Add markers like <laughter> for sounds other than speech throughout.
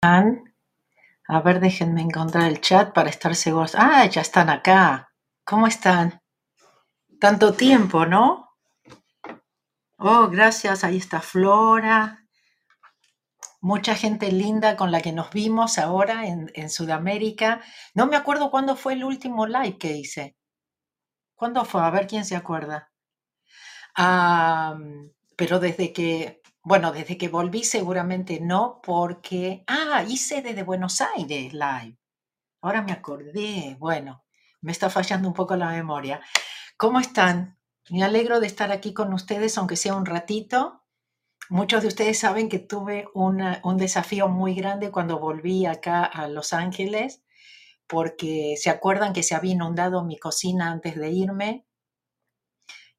A ver, déjenme encontrar el chat para estar seguros. Ah, ya están acá. ¿Cómo están? Tanto tiempo, ¿no? Oh, gracias. Ahí está Flora. Mucha gente linda con la que nos vimos ahora en, Sudamérica. No me acuerdo cuándo fue el último live que hice. ¿Cuándo fue? A ver quién se acuerda. Ah, pero desde que, bueno, desde que volví seguramente no, porque, ah, hice desde Buenos Aires live. Ahora me acordé. Bueno, me está fallando un poco la memoria. ¿Cómo están? Me alegro de estar aquí con ustedes, aunque sea un ratito. Muchos de ustedes saben que tuve un desafío muy grande cuando volví acá a Los Ángeles, porque se acuerdan que se había inundado mi cocina antes de irme.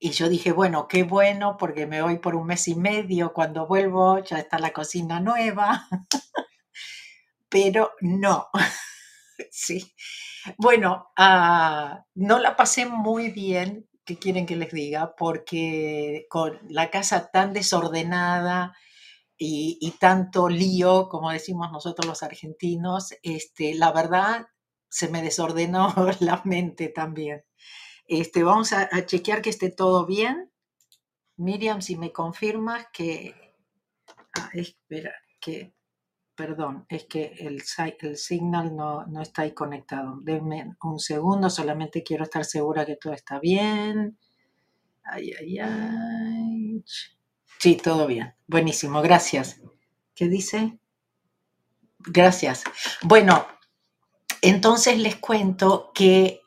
Y yo dije, bueno, qué bueno, porque me voy por un mes y medio. Cuando vuelvo ya está la cocina nueva, <laughs> pero no, <laughs> sí. Bueno, ah, no la pasé muy bien, ¿qué quieren que les diga? Porque con la casa tan desordenada y, y tanto lío, como decimos nosotros los argentinos, este, la verdad se me desordenó <laughs> la mente también. Este, vamos a, chequear que esté todo bien. Miriam, si me confirmas que, ah, espera, que Perdón, es que el, el signal no, no está ahí conectado. Denme un segundo, solamente quiero estar segura que todo está bien. Ay, ay, ay. Sí, todo bien. Buenísimo, gracias. ¿Qué dice? Gracias. Bueno, entonces les cuento que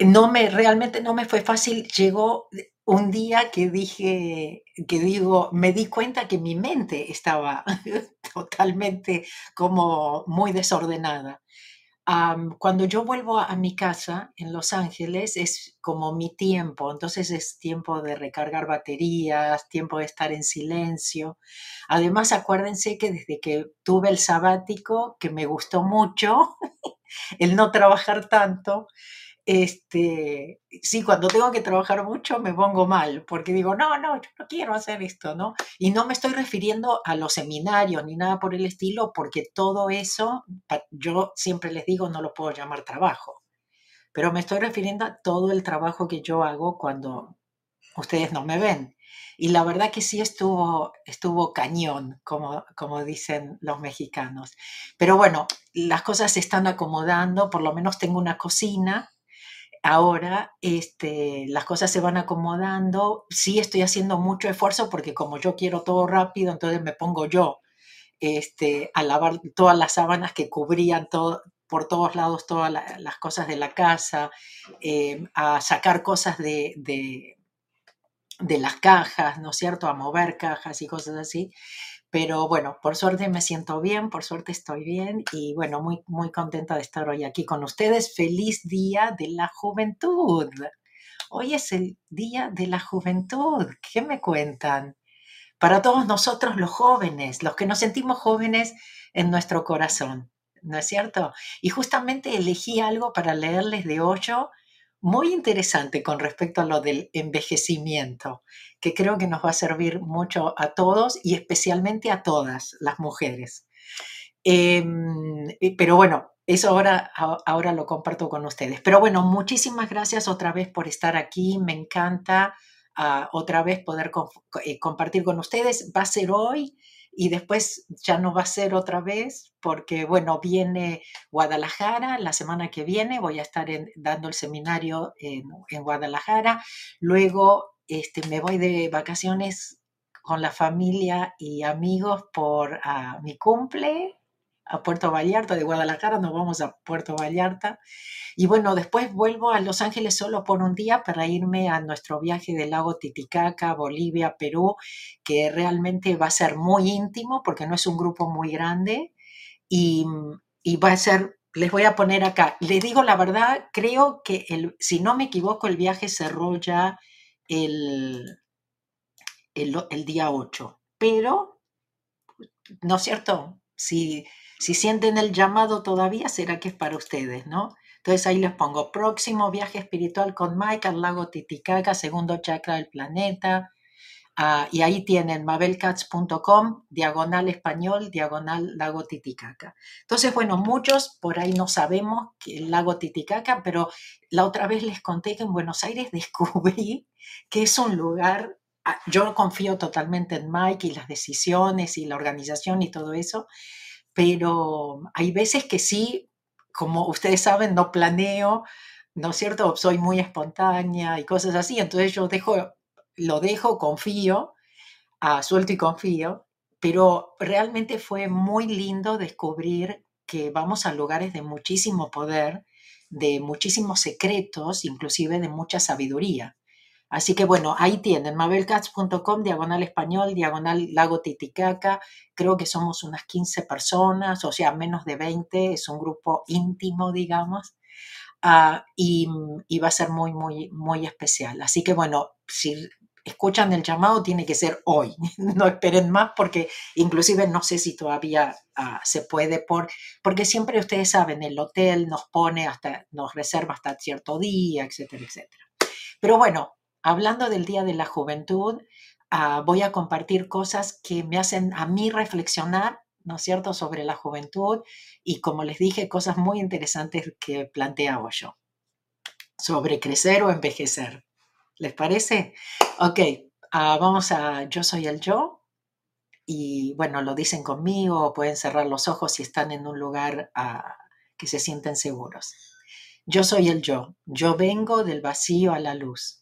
no me, realmente no me fue fácil. Llegó un día que dije, que digo, me di cuenta que mi mente estaba <laughs> totalmente como muy desordenada. Cuando yo vuelvo a mi casa en Los Ángeles es como mi tiempo, entonces es tiempo de recargar baterías, tiempo de estar en silencio. Además, acuérdense que desde que tuve el sabático, que me gustó mucho <laughs> el no trabajar tanto, este, sí, cuando tengo que trabajar mucho me pongo mal, porque digo, no, no, yo no quiero hacer esto, ¿no? Y no me estoy refiriendo a los seminarios ni nada por el estilo, porque todo eso, yo siempre les digo, no lo puedo llamar trabajo, pero me estoy refiriendo a todo el trabajo que yo hago cuando ustedes no me ven. Y la verdad que sí estuvo, estuvo cañón, como, como dicen los mexicanos. Pero bueno, las cosas se están acomodando, por lo menos tengo una cocina ahora este, las cosas se van acomodando. Sí estoy haciendo mucho esfuerzo porque como yo quiero todo rápido, entonces me pongo yo este, a lavar todas las sábanas que cubrían todo, por todos lados todas la- las cosas de la casa, eh, a sacar cosas de, de, de las cajas, ¿no es cierto? A mover cajas y cosas así. Pero bueno, por suerte me siento bien, por suerte estoy bien y bueno, muy, muy contenta de estar hoy aquí con ustedes. Feliz Día de la Juventud. Hoy es el Día de la Juventud. ¿Qué me cuentan? Para todos nosotros los jóvenes, los que nos sentimos jóvenes en nuestro corazón, ¿no es cierto? Y justamente elegí algo para leerles de hoyo muy interesante con respecto a lo del envejecimiento, que creo que nos va a servir mucho a todos y especialmente a todas las mujeres. Em, eh, pero bueno, eso ahora, ahora lo comparto con ustedes. Pero bueno, muchísimas gracias otra vez por estar aquí. Me encanta ah, otra vez poder eh, compartir con ustedes. Va a ser hoy y después ya no va a ser otra vez porque, bueno, viene Guadalajara la semana que viene. Voy a estar en- dando el seminario en, en Guadalajara. Luego este, me voy de vacaciones con la familia y amigos por ah, mi cumple a Puerto Vallarta, de Guadalajara nos vamos a Puerto Vallarta. Y bueno, después vuelvo a Los Ángeles solo por un día para irme a nuestro viaje del lago Titicaca, Bolivia, Perú, que realmente va a ser muy íntimo porque no es un grupo muy grande y, y va a ser, les voy a poner acá, les digo la verdad, creo que el, si no me equivoco, el viaje cerró ya el, el, el día 8, pero ¿no es cierto? Si, si sienten el llamado todavía, será que es para ustedes, ¿no? Entonces ahí les pongo próximo viaje espiritual con Mike al lago Titicaca, segundo chakra del planeta. Ah, y ahí tienen mabelcats.com, diagonal español, diagonal lago Titicaca. Entonces, bueno, muchos por ahí no sabemos que el lago Titicaca, pero la otra vez les conté que en Buenos Aires <laughs> descubrí que es un lugar, ah, yo confío totalmente en Mike y las decisiones y la organización y todo eso, pero hay veces que sí, como ustedes saben, no planeo, ¿no es cierto? Soy muy espontánea y cosas así, entonces yo dejo lo dejo, confío, uh, suelto y confío, pero realmente fue muy lindo descubrir que vamos a lugares de muchísimo poder, de muchísimos secretos, inclusive de mucha sabiduría. Así que bueno, ahí tienen, mabelcats.com, diagonal español, diagonal lago Titicaca. Creo que somos unas 15 personas, o sea, menos de 20, es un grupo íntimo, digamos. Uh, y, y, va a ser muy, muy, muy especial. Así que bueno, si escuchan el llamado, tiene que ser hoy. <laughs> No esperen más porque inclusive no sé si todavía ah, se puede por, porque siempre ustedes saben, el hotel nos pone hasta, nos reserva hasta cierto día, etcétera, etcétera. Pero bueno, hablando del Día de la Juventud, ah, voy a compartir cosas que me hacen a mí reflexionar, ¿no es cierto?, sobre la juventud y como les dije, cosas muy interesantes que planteaba yo sobre crecer o envejecer. ¿Les parece? Ok, ah, vamos a Yo soy el yo. Y bueno, lo dicen conmigo, pueden cerrar los ojos si están en un lugar ah, que se sienten seguros. Yo soy el yo. Yo vengo del vacío a la luz.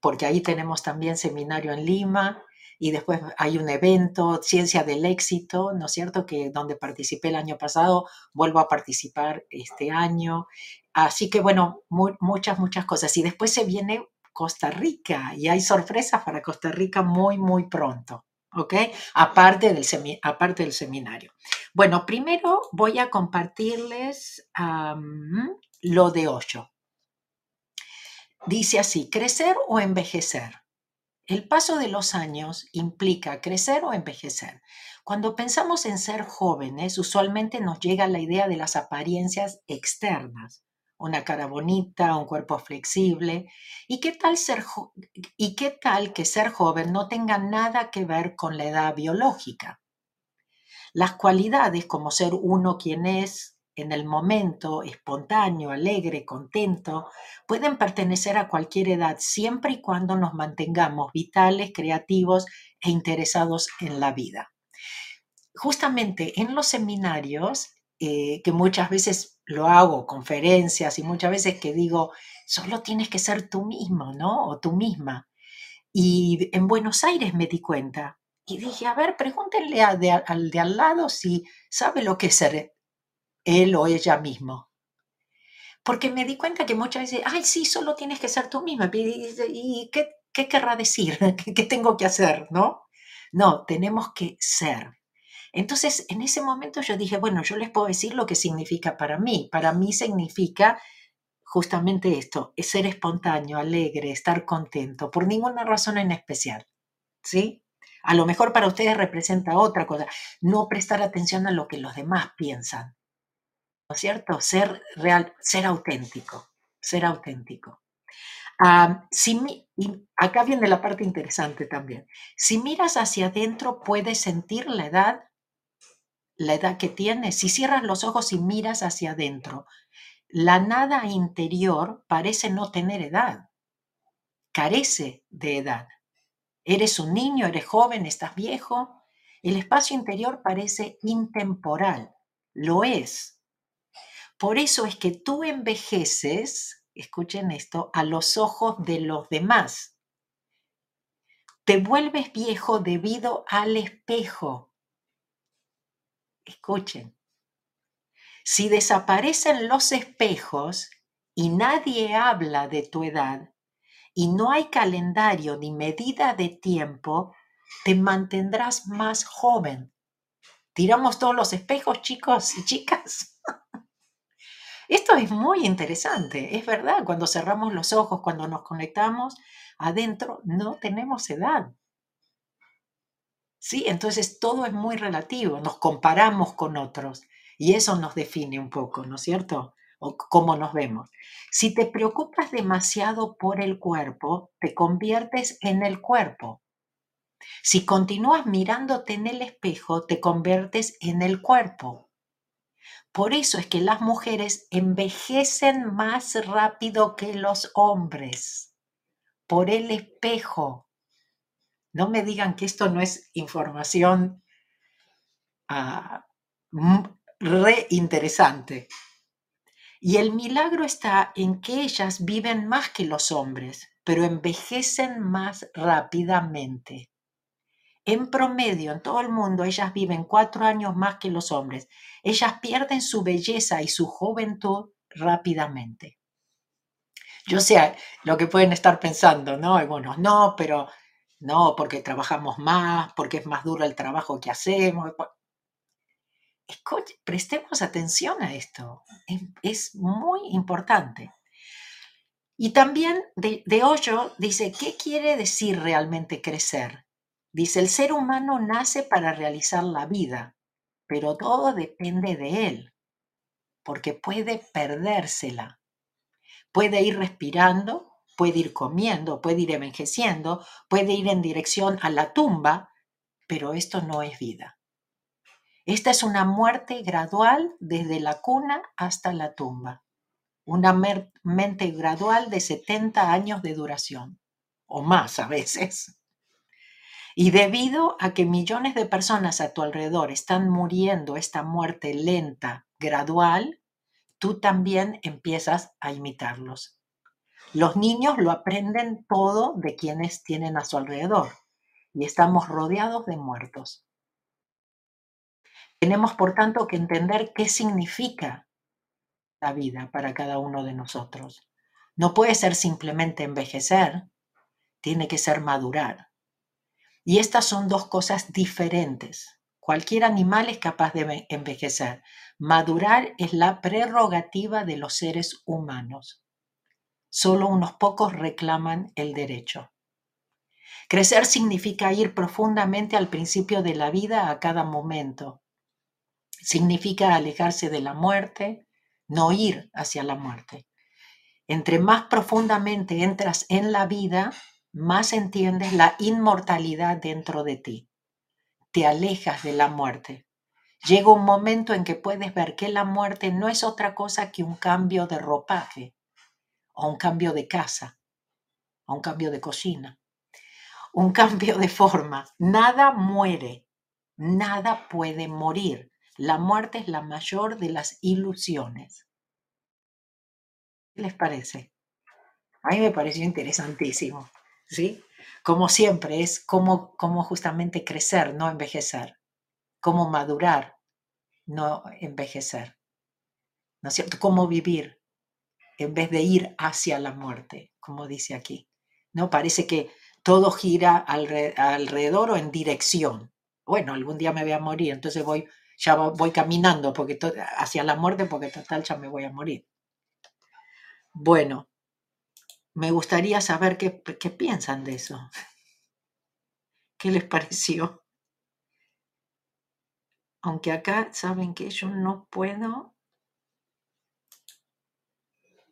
porque ahí tenemos también seminario en Lima, y después hay un evento, Ciencia del Éxito, ¿no es cierto? Que donde participé el año pasado, vuelvo a participar este año. Así que bueno, muchas, muchas cosas. Y después se viene Costa Rica y hay sorpresas para Costa Rica muy, muy pronto. ¿Ok? Aparte del, aparte del seminario. Bueno, primero voy a compartirles lo de Osho. Dice así, crecer o envejecer. El paso de los años implica crecer o envejecer. Cuando pensamos en ser jóvenes, usualmente nos llega la idea de las apariencias externas, una cara bonita, un cuerpo flexible. ¿Y qué tal ser y qué tal que ser joven no tenga nada que ver con la edad biológica? Las cualidades como ser uno quien es en el momento, espontáneo, alegre, contento, pueden pertenecer a cualquier edad siempre y cuando nos mantengamos vitales, creativos e interesados en la vida. Justamente en los seminarios, eh, que muchas veces lo hago, conferencias y muchas veces que digo, solo tienes que ser tú mismo, ¿no? O tú misma. Y en Buenos Aires me di cuenta y dije, a ver, pregúntenle al de, al lado si sabe lo que es ser él o ella mismo. Porque me di cuenta que muchas veces, ay, sí, solo tienes que ser tú misma. ¿Y qué, qué querrá decir? <laughs> ¿Qué tengo que hacer? ¿No? No, tenemos que ser. Entonces, en ese momento yo dije, bueno, yo les puedo decir lo que significa para mí. Para mí significa justamente esto, es ser espontáneo, alegre, estar contento, por ninguna razón en especial. ¿Sí? A lo mejor para ustedes representa otra cosa, no prestar atención a lo que los demás piensan. ¿No es cierto? Ser real, ser auténtico, ser auténtico. si acá viene la parte interesante también. Si miras hacia adentro, puedes sentir la edad la edad que tienes. Si cierras los ojos y miras hacia adentro, la nada interior parece no tener edad, carece de edad. Eres un niño, eres joven, estás viejo. El espacio interior parece intemporal, lo es. Por eso es que tú envejeces, escuchen esto, a los ojos de los demás. Te vuelves viejo debido al espejo Escuchen. Si desaparecen los espejos y nadie habla de tu edad y no hay calendario ni medida de tiempo, te mantendrás más joven. Tiramos todos los espejos, chicos y chicas. <laughs> Esto es muy interesante, es verdad, cuando cerramos los ojos, cuando nos conectamos adentro, no tenemos edad. Sí, entonces todo es muy relativo, nos comparamos con otros y eso nos define un poco, ¿no es cierto? O cómo nos vemos. Si te preocupas demasiado por el cuerpo, te conviertes en el cuerpo. Si continúas mirándote en el espejo, te conviertes en el cuerpo. Por eso es que las mujeres envejecen más rápido que los hombres, por el espejo. No me digan que esto no es información ah, re interesante. Y el milagro está en que ellas viven más que los hombres, pero envejecen más rápidamente. En promedio, en todo el mundo, ellas viven cuatro años más que los hombres. Ellas pierden su belleza y su juventud rápidamente. Yo sé lo que pueden estar pensando, ¿no? Algunos, no, pero no, porque trabajamos más, porque es más duro el trabajo que hacemos. prestemos atención a esto, es, muy importante. Y también de, de Hoyo dice, ¿qué quiere decir realmente crecer? Dice, el ser humano nace para realizar la vida, pero todo depende de él, porque puede perdérsela. Puede ir respirando, puede ir comiendo, puede ir envejeciendo, puede ir en dirección a la tumba, pero esto no es vida. Esta es una muerte gradual desde la cuna hasta la tumba, una mente gradual de 70 años de duración, o más a veces. Y debido a que millones de personas a tu alrededor están muriendo esta muerte lenta, gradual, tú también empiezas a imitarlos. Los niños lo aprenden todo de quienes tienen a su alrededor y estamos rodeados de muertos. Tenemos, por tanto, que entender qué significa la vida para cada uno de nosotros. No puede ser simplemente envejecer, tiene que ser madurar. Y estas son dos cosas diferentes. Cualquier animal es capaz de envejecer. Madurar es la prerrogativa de los seres humanos. Solo unos pocos reclaman el derecho. Crecer significa ir profundamente al principio de la vida a cada momento. Significa alejarse de la muerte, no ir hacia la muerte. Entre más profundamente entras en la vida, más entiendes la inmortalidad dentro de ti. Te alejas de la muerte. Llega un momento en que puedes ver que la muerte no es otra cosa que un cambio de ropaje, o un cambio de casa, o un cambio de cocina, un cambio de forma. Nada muere, nada puede morir. La muerte es la mayor de las ilusiones. ¿Qué les parece? A mí me pareció interesantísimo, ¿sí? Como siempre, es cómo, cómo justamente crecer, no envejecer, cómo madurar, no envejecer, ¿no es cierto? Cómo vivir, en vez de ir hacia la muerte, como dice aquí. ¿no? Parece que todo gira alrededor o en dirección. Bueno, algún día me voy a morir, entonces voy, ya voy caminando porque hacia la muerte porque total ya me voy a morir. Bueno, me gustaría saber qué, qué piensan de eso. <laughs> ¿Qué les pareció? Aunque acá saben que yo no puedo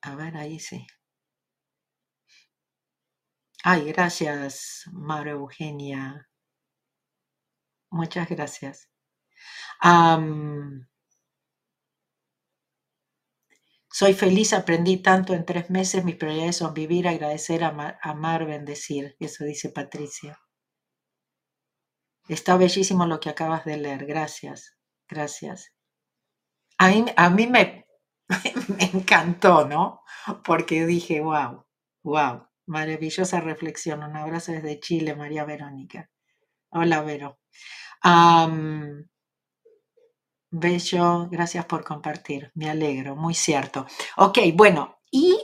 a ver, ahí sí. Ay, gracias, Mara Eugenia. Muchas gracias. Soy feliz, aprendí tanto en tres meses. Mis prioridades son vivir, agradecer, amar, amar, bendecir. Eso dice Patricia. Está bellísimo lo que acabas de leer. Gracias, gracias. A mí, a mí me, <laughs> me encantó, ¿no? Porque dije, wow, wow, maravillosa reflexión. Un abrazo desde Chile, María Verónica. Hola, Vero. Bello, gracias por compartir, me alegro, muy cierto. Ok, bueno, y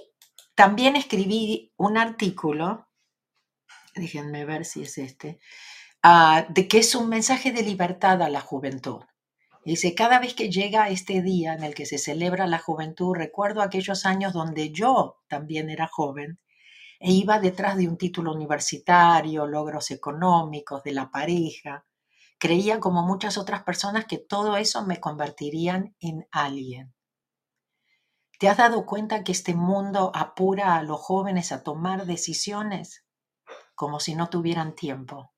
también escribí un artículo, déjenme ver si es este, ah, de que es un mensaje de libertad a la juventud. Dice, cada vez que llega este día en el que se celebra la juventud, recuerdo aquellos años donde yo también era joven e iba detrás de un título universitario, logros económicos, de la pareja. Creía como muchas otras personas que todo eso me convertirían en alguien. ¿Te has dado cuenta que este mundo apura a los jóvenes a tomar decisiones como si no tuvieran tiempo?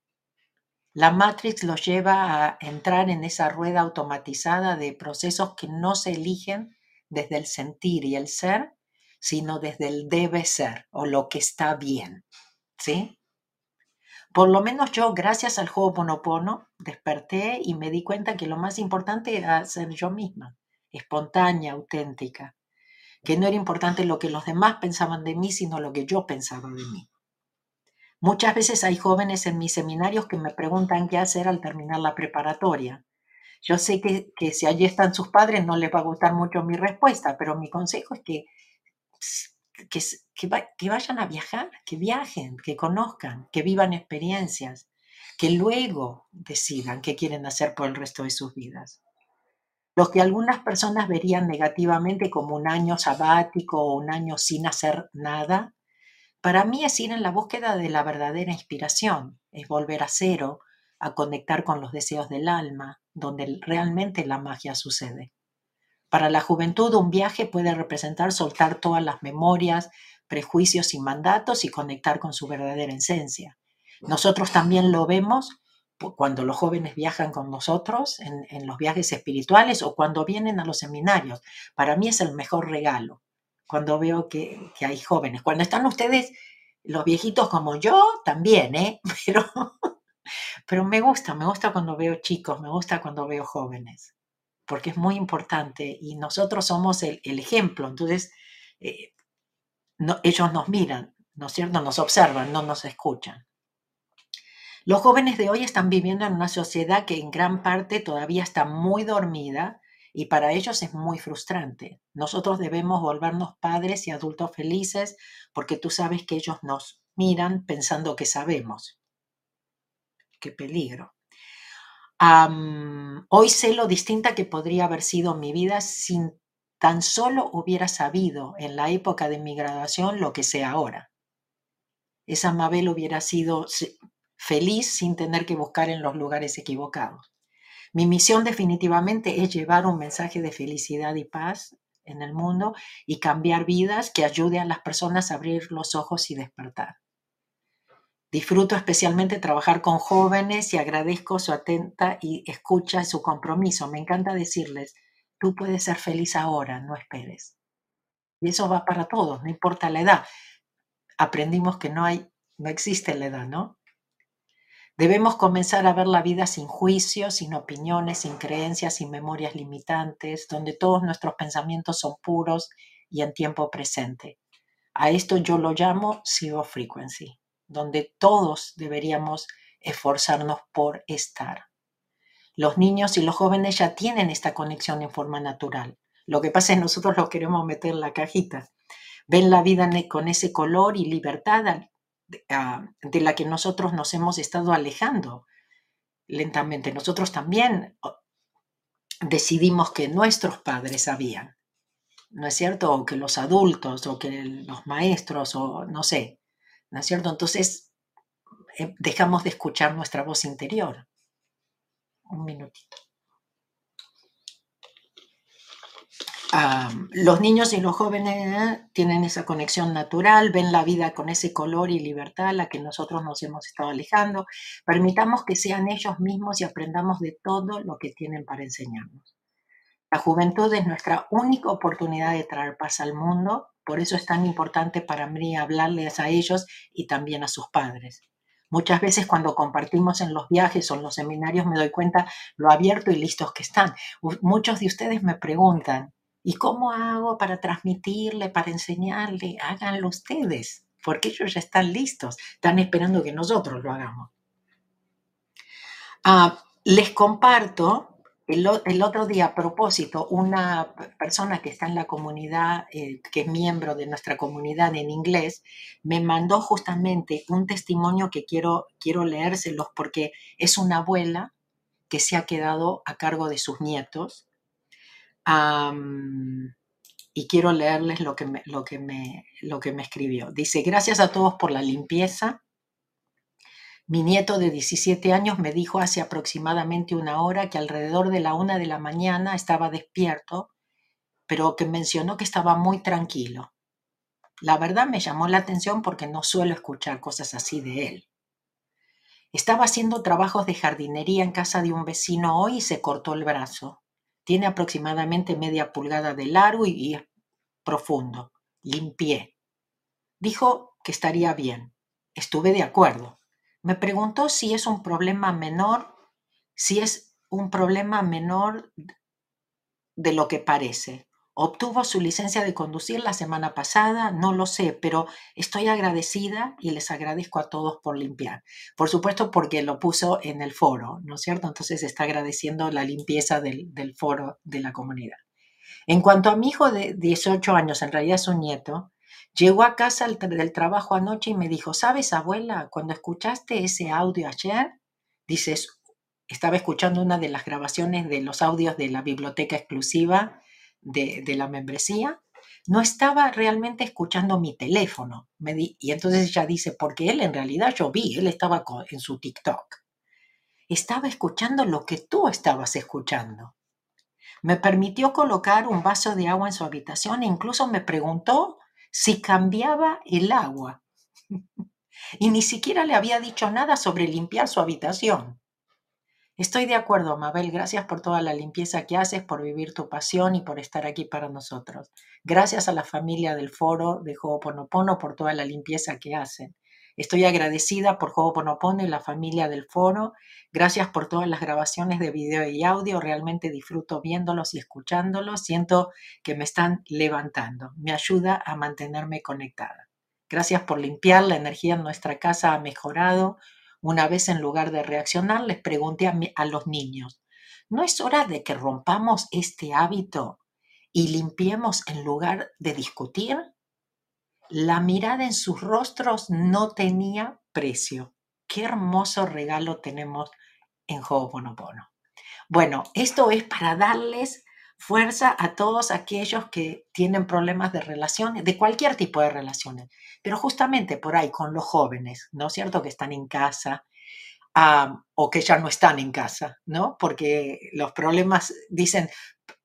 La Matrix los lleva a entrar en esa rueda automatizada de procesos que no se eligen desde el sentir y el ser, sino desde el debe ser o lo que está bien. ¿Sí? Por lo menos yo, gracias al juego Ponopono, desperté y me di cuenta que lo más importante era ser yo misma, espontánea, auténtica, que no era importante lo que los demás pensaban de mí, sino lo que yo pensaba de mí. Muchas veces hay jóvenes en mis seminarios que me preguntan qué hacer al terminar la preparatoria. Yo sé que, si allí están sus padres no les va a gustar mucho mi respuesta, pero mi consejo es que, que, que vayan a viajar, que viajen, que conozcan, que vivan experiencias, que luego decidan qué quieren hacer por el resto de sus vidas. Lo que algunas personas verían negativamente como un año sabático o un año sin hacer nada, para mí es ir en la búsqueda de la verdadera inspiración, es volver a cero, a conectar con los deseos del alma, donde realmente la magia sucede. Para la juventud un viaje puede representar soltar todas las memorias, prejuicios y mandatos y conectar con su verdadera esencia. Nosotros también lo vemos cuando los jóvenes viajan con nosotros en, en, los viajes espirituales o cuando vienen a los seminarios. Para mí es el mejor regalo cuando veo que, hay jóvenes. Cuando están ustedes, los viejitos como yo, también, ¿eh? <laughs> Pero, pero me gusta, me gusta cuando veo chicos, me gusta cuando veo jóvenes, porque es muy importante y nosotros somos el, ejemplo. Entonces, eh, ellos nos miran, ¿no es cierto? Nos observan, no nos escuchan. Los jóvenes de hoy están viviendo en una sociedad que en gran parte todavía está muy dormida y para ellos es muy frustrante. Nosotros debemos volvernos padres y adultos felices porque tú sabes que ellos nos miran pensando que sabemos. Qué peligro. Hoy sé lo distinta que podría haber sido mi vida sin tan solo hubiera sabido en la época de mi graduación lo que sé ahora. Esa Mabel hubiera sido feliz sin tener que buscar en los lugares equivocados. Mi misión definitivamente es llevar un mensaje de felicidad y paz en el mundo y cambiar vidas que ayude a las personas a abrir los ojos y despertar. Disfruto especialmente trabajar con jóvenes y agradezco su atenta y escucha y su compromiso. Me encanta decirles, tú puedes ser feliz ahora, no esperes. Y eso va para todos, no importa la edad. Aprendimos que no hay, no existe la edad, ¿no? Debemos comenzar a ver la vida sin juicios, sin opiniones, sin creencias, sin memorias limitantes, donde todos nuestros pensamientos son puros y en tiempo presente. A esto yo lo llamo zero frequency, donde todos deberíamos esforzarnos por estar. Los niños y los jóvenes ya tienen esta conexión en forma natural. Lo que pasa es nosotros lo queremos meter en la cajita. Ven la vida con ese color y libertad Ah, de la que nosotros nos hemos estado alejando lentamente. Nosotros también decidimos que nuestros padres sabían, ¿no es cierto? O que los adultos, o que los maestros, o no sé, ¿no es cierto? Entonces eh, dejamos de escuchar nuestra voz interior. Un minutito. los niños y los jóvenes tienen esa conexión natural, ven la vida con ese color y libertad a la que nosotros nos hemos estado alejando. Permitamos que sean ellos mismos y aprendamos de todo lo que tienen para enseñarnos. La juventud es nuestra única oportunidad de traer paz al mundo, por eso es tan importante para mí hablarles a ellos y también a sus padres. Muchas veces cuando compartimos en los viajes o en los seminarios me doy cuenta lo abierto y listos que están. Muchos de ustedes me preguntan, ¿Y cómo hago para transmitirle, para enseñarle? Háganlo ustedes, porque ellos ya están listos, están esperando que nosotros lo hagamos. Ah, les comparto El, otro día, a propósito, una persona que está en la comunidad, eh, que es miembro de nuestra comunidad en inglés, me mandó justamente un testimonio que quiero, quiero leérselos porque es una abuela que se ha quedado a cargo de sus nietos. y quiero leerles lo que, lo, que me, lo que me escribió. Dice, gracias a todos por la limpieza mi nieto de 17 años me dijo hace aproximadamente una hora que alrededor de la una de la mañana estaba despierto, pero que mencionó que estaba muy tranquilo. La verdad me llamó la atención porque no suelo escuchar cosas así de él. Estaba haciendo trabajos de jardinería en casa de un vecino hoy y se cortó el brazo. Tiene aproximadamente media pulgada de largo y, es profundo. Limpié. Dijo que estaría bien. Estuve de acuerdo. Me preguntó si es un problema menor, si es un problema menor de lo que parece. Obtuvo su licencia de conducir la semana pasada, no lo sé, pero estoy agradecida y les agradezco a todos por limpiar. Por supuesto, porque lo puso en el foro, ¿no es cierto? Entonces está agradeciendo la limpieza del, foro de la comunidad. En cuanto a mi hijo de 18 años, en realidad es un nieto, Llegó a casa del trabajo anoche y me dijo, ¿sabes, abuela, cuando escuchaste ese audio ayer? Dices, estaba escuchando una de las grabaciones de los audios de la biblioteca exclusiva de, la membresía. No estaba realmente escuchando mi teléfono. Y entonces ella dice, porque él en realidad yo vi, él estaba en su TikTok. Estaba escuchando lo que tú estabas escuchando. Me permitió colocar un vaso de agua en su habitación e incluso me preguntó si cambiaba el agua. <laughs> y ni siquiera le había dicho nada sobre limpiar su habitación. Estoy de acuerdo, Mabel. Gracias por toda la limpieza que haces, por vivir tu pasión y por estar aquí para nosotros. Gracias a la familia del foro de Ho'oponopono por toda la limpieza que hacen. Estoy agradecida por Ho'oponopono y la familia del foro. Gracias por todas las grabaciones de video y audio. Realmente disfruto viéndolos y escuchándolos. Siento que me están levantando. Me ayuda a mantenerme conectada. Gracias por limpiar. La energía en nuestra casa ha mejorado. Una vez en lugar de reaccionar, les pregunté a, a los niños, ¿no es hora de que rompamos este hábito y limpiemos en lugar de discutir? La mirada en sus rostros no tenía precio. Qué hermoso regalo tenemos en Ho'oponopono. Bueno, esto es para darles fuerza a todos aquellos que tienen problemas de relaciones, de cualquier tipo de relaciones, pero justamente por ahí con los jóvenes, ¿no es cierto? Que están en casa o que ya no están en casa, ¿no? Porque los problemas, dicen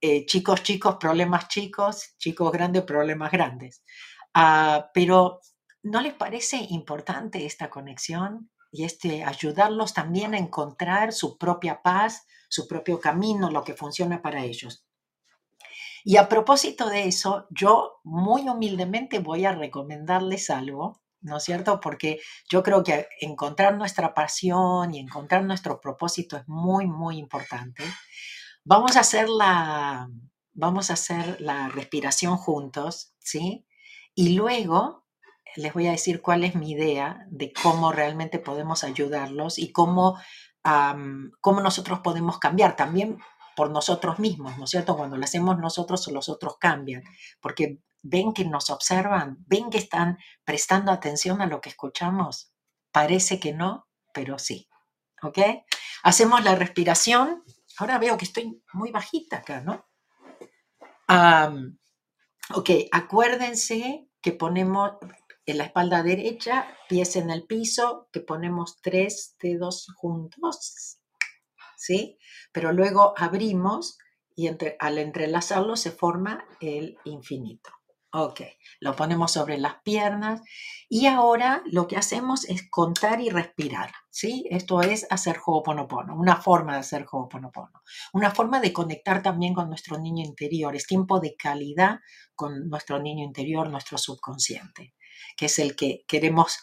eh, chicos, chicos, problemas chicos, chicos grandes, problemas grandes. Ah, pero ¿no les parece importante esta conexión y este ayudarlos también a encontrar su propia paz, su propio camino, lo que funciona para ellos? Y a propósito de eso, yo muy humildemente voy a recomendarles algo, ¿no es cierto? Porque yo creo que encontrar nuestra pasión y encontrar nuestro propósito es muy, muy importante. Vamos a hacer la, vamos a hacer la respiración juntos, ¿sí? Y luego les voy a decir cuál es mi idea de cómo realmente podemos ayudarlos y cómo, cómo nosotros podemos cambiar también por nosotros mismos, ¿no es cierto? Cuando lo hacemos nosotros, los otros cambian, porque ven que nos observan, ven que están prestando atención a lo que escuchamos. Parece que no, pero sí. ¿Ok? Hacemos la respiración. Ahora veo que estoy muy bajita acá, ¿no? ok, acuérdense que ponemos en la espalda derecha, pies en el piso, que ponemos tres dedos juntos, ¿sí? Pero luego abrimos y al entrelazarlo se forma el infinito. Ok, lo ponemos sobre las piernas y ahora lo que hacemos es contar y respirar, ¿sí? Esto es hacer Ho'oponopono, una forma de hacer Ho'oponopono, una forma de conectar también con nuestro niño interior, es tiempo de calidad con nuestro niño interior, nuestro subconsciente, que es el que queremos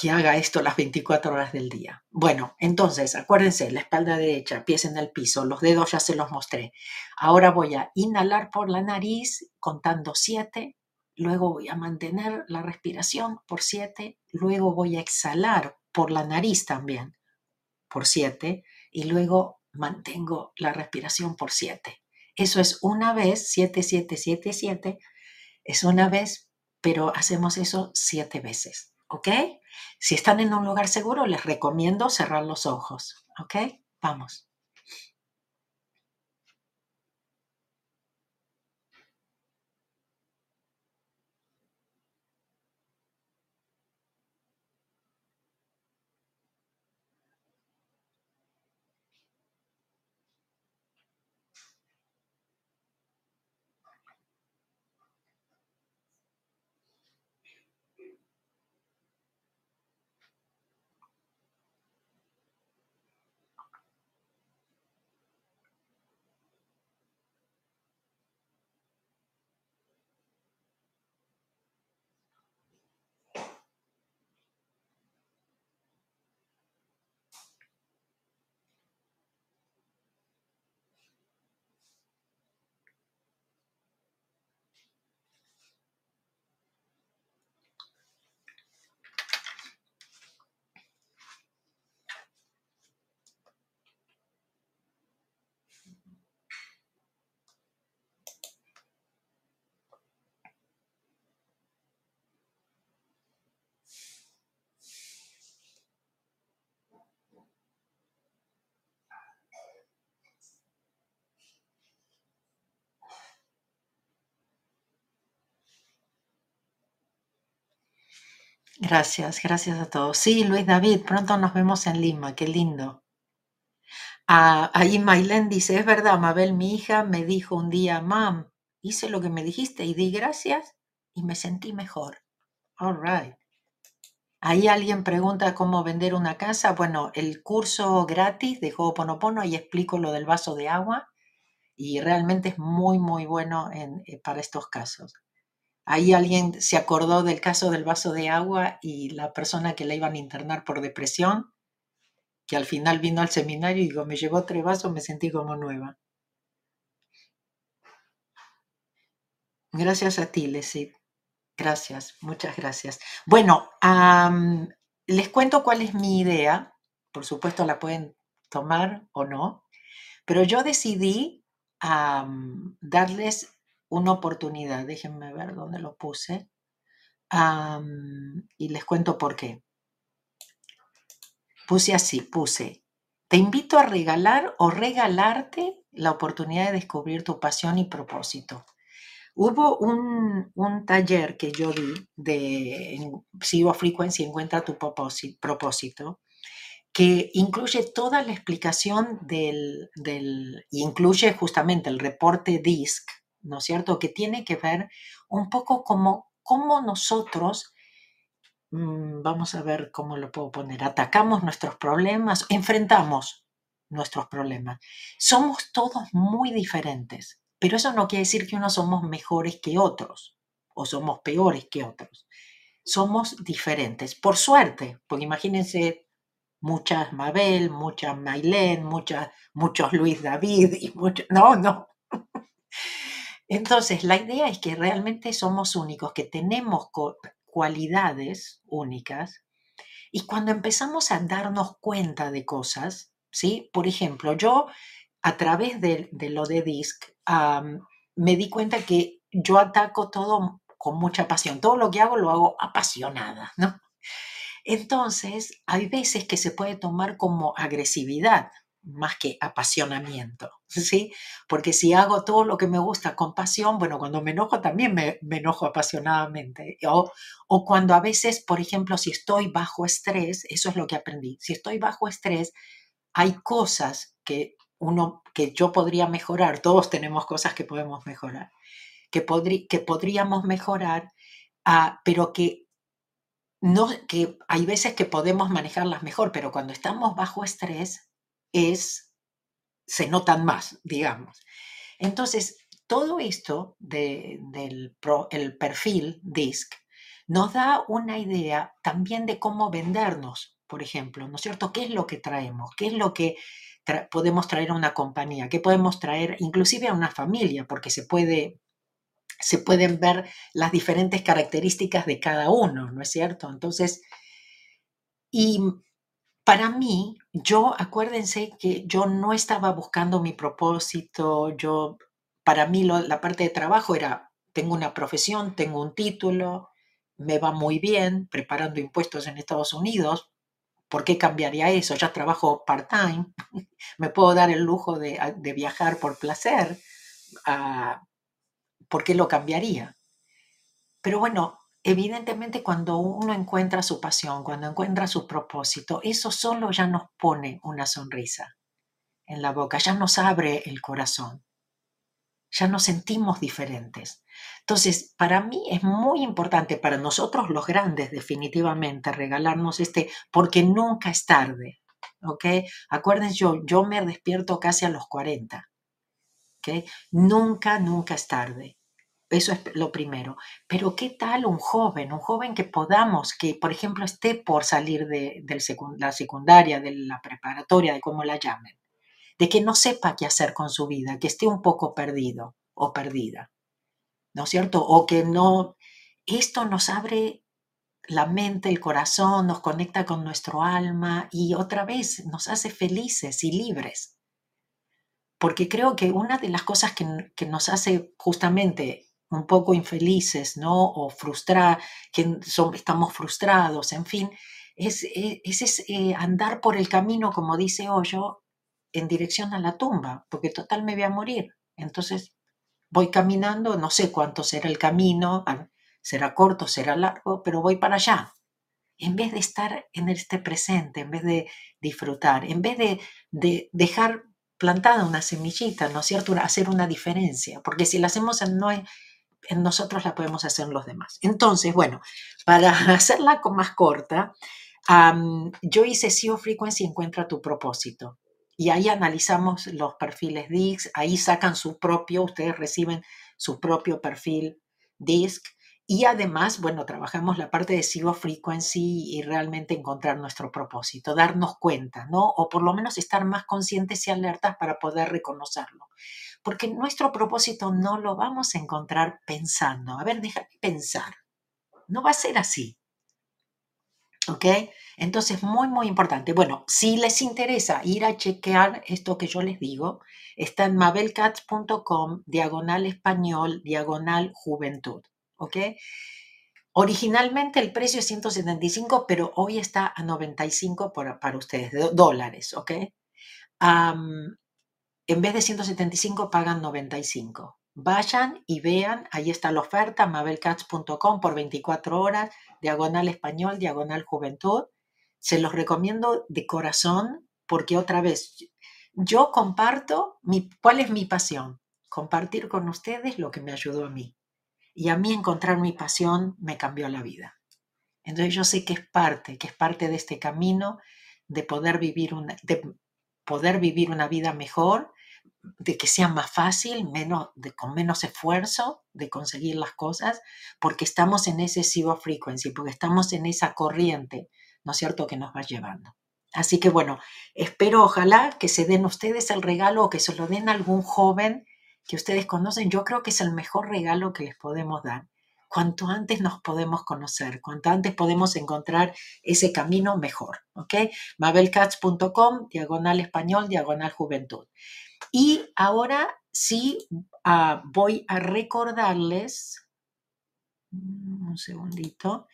que haga esto las 24 horas del día. Bueno, entonces, acuérdense, la espalda derecha, pies en el piso, los dedos ya se los mostré. Ahora voy a inhalar por la nariz contando 7, luego voy a mantener la respiración por 7, luego voy a exhalar por la nariz también por 7 y luego mantengo la respiración por 7. Eso es una vez, 7, 7, 7, 7. Es una vez, pero hacemos eso siete veces. ¿Ok? Si están en un lugar seguro, les recomiendo cerrar los ojos. ¿Ok? Vamos. Gracias, gracias a todos. Sí, Luis David, pronto nos vemos en Lima, qué lindo. Ah, ahí Mailen dice, es verdad, Mabel, mi hija me dijo un día, mam, hice lo que me dijiste y di gracias y me sentí mejor. All right. Ahí alguien pregunta cómo vender una casa. Bueno, el curso gratis de Ho'oponopono, ahí explico lo del vaso de agua y realmente es muy, muy bueno en, eh, para estos casos. Ahí alguien se acordó del caso del vaso de agua y la persona que la iban a internar por depresión, que al final vino al seminario y digo, me llevó tres vasos, me sentí como nueva. Gracias a ti, Leslie. Gracias, muchas gracias. Bueno, les cuento cuál es mi idea. Por supuesto, la pueden tomar o no, pero yo decidí darles una oportunidad. Déjenme ver dónde lo puse. y les cuento por qué. Puse así, puse, te invito a regalar o regalarte la oportunidad de descubrir tu pasión y propósito. Hubo un, taller que yo di de Sigo Frequency, encuentra tu propósito, que incluye toda la explicación del, del, incluye justamente el reporte DISC, ¿no es cierto? Que tiene que ver un poco como cómo nosotros, mm, vamos a ver cómo lo puedo poner, atacamos nuestros problemas, enfrentamos nuestros problemas. Somos todos muy diferentes, pero eso no quiere decir que unos somos mejores que otros o somos peores que otros. Somos diferentes, por suerte, porque imagínense muchas Mabel, muchas Mailén, muchas, muchos Luis David y muchos... No, no. Entonces, la idea es que realmente somos únicos, que tenemos cualidades únicas y cuando empezamos a darnos cuenta de cosas, ¿sí? Por ejemplo, yo a través de, lo de DISC me di cuenta que yo ataco todo con mucha pasión. Todo lo que hago lo hago apasionada, ¿no? Entonces, hay veces que se puede tomar como agresividad, más que apasionamiento, ¿sí? Porque si hago todo lo que me gusta con pasión, bueno, cuando me enojo también me, enojo apasionadamente. O, o, cuando a veces, por ejemplo, si estoy bajo estrés, eso es lo que aprendí, si estoy bajo estrés, hay cosas que uno, que yo podría mejorar, todos tenemos cosas que podemos mejorar, que, que podríamos mejorar, ah, pero que no, que hay veces que podemos manejarlas mejor, pero cuando estamos bajo estrés, es, se notan más, digamos. Entonces, todo esto del el perfil DISC nos da una idea también de cómo vendernos, por ejemplo, ¿no es cierto? ¿Qué es lo que traemos? ¿Qué es lo que podemos traer a una compañía? ¿Qué podemos traer inclusive a una familia? Porque se puede se pueden ver las diferentes características de cada uno, ¿no es cierto? Entonces, y para mí, yo, acuérdense que yo no estaba buscando mi propósito, yo, para mí la parte de trabajo era, tengo una profesión, tengo un título, me va muy bien preparando impuestos en Estados Unidos, ¿por qué cambiaría eso? Ya trabajo part-time, <laughs> me puedo dar el lujo de, viajar por placer, ah, ¿por qué lo cambiaría? Pero bueno, evidentemente cuando uno encuentra su pasión, cuando encuentra su propósito, eso solo ya nos pone una sonrisa en la boca, ya nos abre el corazón, ya nos sentimos diferentes. Entonces, para mí es muy importante, para nosotros los grandes definitivamente, regalarnos este, porque nunca es tarde, ¿ok? Acuérdense, yo, yo me despierto casi a los 40, ¿ok? Nunca, nunca es tarde. Eso es lo primero. Pero ¿qué tal un joven? Un joven que podamos, que por ejemplo esté por salir de, la secundaria, de la preparatoria, de cómo la llamen, de que no sepa qué hacer con su vida, que esté un poco perdido o perdida, ¿no es cierto? O que no, esto nos abre la mente, el corazón, nos conecta con nuestro alma y otra vez nos hace felices y libres. Porque creo que una de las cosas que, que nos hace justamente un poco infelices, ¿no? O frustrar, que estamos frustrados, en fin, es, e, es, eh, andar por el camino, como dice Hoyo, en dirección a la tumba, porque total me voy a morir. Entonces voy caminando, no sé cuánto será el camino, será corto, será largo, pero voy para allá. En vez de estar en este presente, en vez de disfrutar, en vez de, de dejar plantada una semillita, ¿no es cierto? Hacer una diferencia, porque si la hacemos no, en nosotros la podemos hacer en los demás. Entonces, bueno, para <laughs> hacerla más corta, yo hice SEO Frequency Encuentra tu propósito. Y ahí analizamos los perfiles DISC, ahí sacan su propio, ustedes reciben su propio perfil DISC. Y además, bueno, trabajamos la parte de SEO Frequency y realmente encontrar nuestro propósito, darnos cuenta, ¿no? O por lo menos estar más conscientes y alertas para poder reconocerlo porque nuestro propósito no lo vamos a encontrar pensando. A ver, déjame pensar. No va a ser así. ¿Ok? Entonces, muy, muy importante. Bueno, si les interesa ir a chequear esto que yo les digo, está en mabelcats.com, diagonal español, diagonal juventud. ¿Ok? Originalmente el precio es 175, pero hoy está a 95 para ustedes, dólares, ¿ok? en vez de 175 pagan 95. Vayan y vean, ahí está la oferta, mabelcats.com por 24 horas, diagonal español, diagonal juventud. Se los recomiendo de corazón porque otra vez, yo comparto mi, cuál es mi pasión. Compartir con ustedes lo que me ayudó a mí. Y a mí encontrar mi pasión me cambió la vida. Entonces yo sé que es parte, que es parte de este camino de poder vivir una, de poder vivir una vida mejor de que sea más fácil, menos, de, con menos esfuerzo de conseguir las cosas, porque estamos en ese zero frequency, porque estamos en esa corriente, ¿no es cierto?, que nos va llevando. Así que bueno, espero ojalá que se den ustedes el regalo o que se lo den a algún joven que ustedes conocen. Yo creo que es el mejor regalo que les podemos dar. Cuanto antes nos podemos conocer, cuanto antes podemos encontrar ese camino mejor. ¿Ok? mabelcats.com, diagonal español, diagonal juventud. Y ahora sí ah, voy a recordarles, un segundito,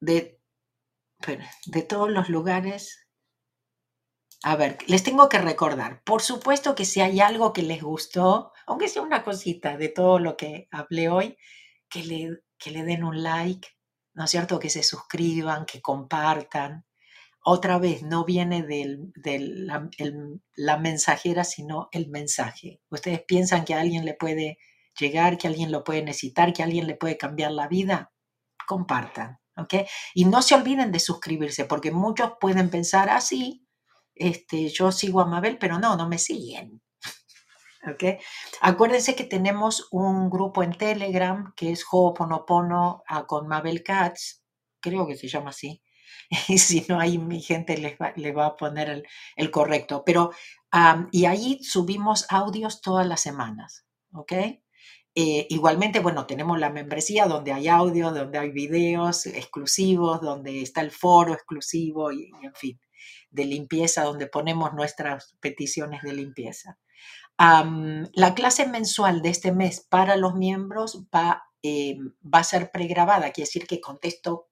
de, de todos los lugares. A ver, les tengo que recordar, por supuesto que si hay algo que les gustó, aunque sea una cosita de todo lo que hablé hoy, que le, que le den un like, ¿no es cierto? Que se suscriban, que compartan, otra vez no viene de la, mensajera, sino el mensaje. Ustedes piensan que a alguien le puede llegar, que alguien lo puede necesitar, que alguien le puede cambiar la vida. Compartan, ¿ok? Y no se olviden de suscribirse, porque muchos pueden pensar así, ah, este, yo sigo a Mabel, pero no, no me siguen. <laughs> ¿ok? Acuérdense que tenemos un grupo en Telegram que es Ho'oponopono ah, con Mabel Katz, creo que se llama así. <laughs> y si no, ahí mi gente les va, va a poner el, correcto. Pero, y ahí subimos audios todas las semanas, ¿ok? Eh, igualmente, bueno, tenemos la membresía donde hay audio, donde hay videos exclusivos, donde está el foro exclusivo y en fin, de limpieza, donde ponemos nuestras peticiones de limpieza. La clase mensual de este mes para los miembros va, eh, va a ser pregrabada, quiere decir que contesto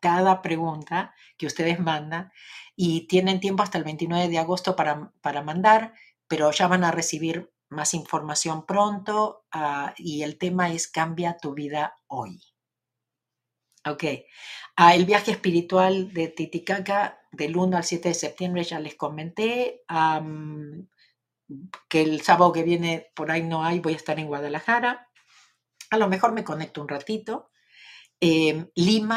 cada pregunta que ustedes mandan y tienen tiempo hasta el 29 de agosto para, para mandar, pero ya van a recibir más información pronto ah, y el tema es Cambia tu vida hoy. Ok, Ah, el viaje espiritual de Titicaca del 1 al 7 de septiembre ya les comenté. que el sábado que viene por ahí no hay, voy a estar en Guadalajara. A lo mejor me conecto un ratito. Em, Lima